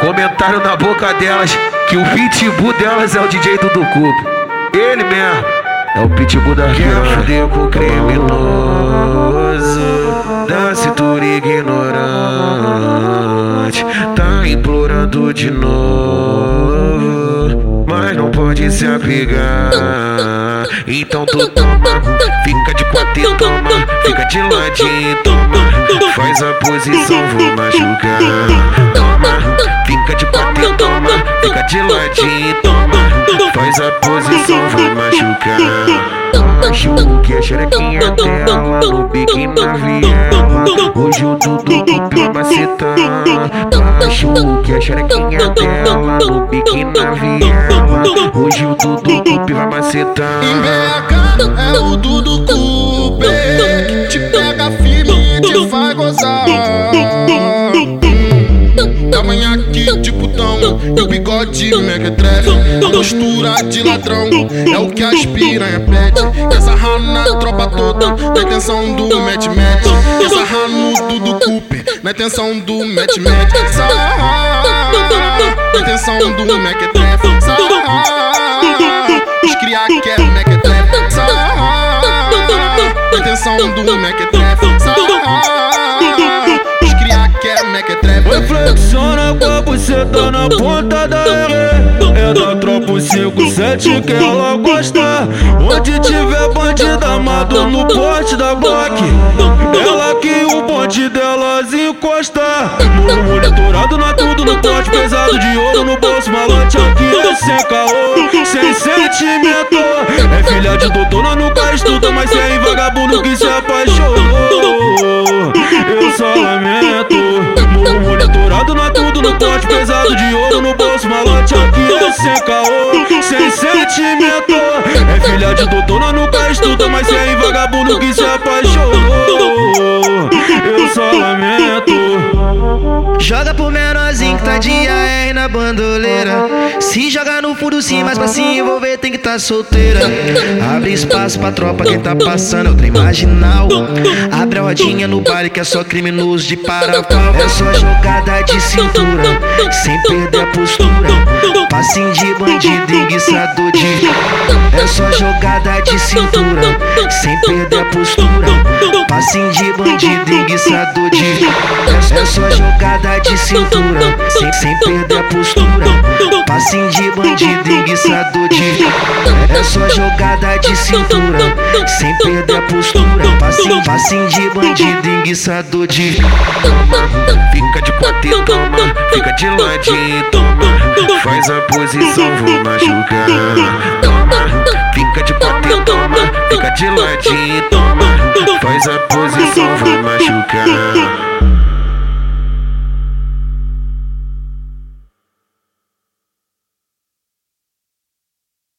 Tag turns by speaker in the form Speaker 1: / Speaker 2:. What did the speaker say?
Speaker 1: comentaram na boca delas que o pitbull delas é o DJ do Cup. Ele mesmo. É o pitbull da
Speaker 2: Quer com criminoso. Da cintura ignorante. Tá implorando de novo Mas não pode se apegar. Então tu toma Fica de quatro e toma Fica de ladinho. toma Faz a posição, vou machucar Toma Fica de quatro toma. Fica de ladinho toma. Faz a posição, vou machucar Machuque a xerequinha dela No pique na viela Hoje o Dudu tá macetando Machuque a xerequinha dela No pique na viela Hoje o Dudu
Speaker 3: Em BH é o Dudu Coupe o bigode mequetrefe A postura de ladrão É o que as piranha pede. Quer sarrar na tropa toda Na intenção do match-match sarrar no Dudu Coupe Na intenção do match-match Na intenção do mequetrefe Os cria quer mequetrefe Na intenção do mequetrefe
Speaker 4: A buceta na ponta da areia. É da tropa 57 que ela gosta. Onde tiver bandido amado no porte da Glock. Ela que o bonde delas encosta. Muro monitorado na tudo no porte pesado de ouro no bolso. Malante aqui é sem caô, sem sentimento. É filha de doutora, nunca estuda Mas sem vagabundo que se apaixonou porte pesado de ouro no bolso Malote aqui é caô, sem sentimento. É filha de doutora, nunca estuda Mas sem vagabundo que se apaixonou. Eu só lamento.
Speaker 5: Joga pro menorzinho que tá de AR na bandoleira. Se joga no fundo sim, mas pra se envolver tem que tá solteira. Abre espaço pra tropa que tá passando, é o trem marginal. Abre a rodinha no baile que é só criminoso de parapau. É só jogada de cintura, sem perder a postura. Passinho de bandido, enguiçador de. É só jogada de cintura, sem perder a postura. Passinho de bandido, enguiçador de. É só jogada de cintura, sem, sem perder a postura. Bandido, enguiçador de. É só jogada de cintura, sem perder a postura. Passinho, passinho de bandido, enguiçador de.
Speaker 2: Fica de e toma Fica de ladinho toma Faz a posição, vou machucar Toma Fica de e toma Fica de ladinho toma Faz a posição, vou machucar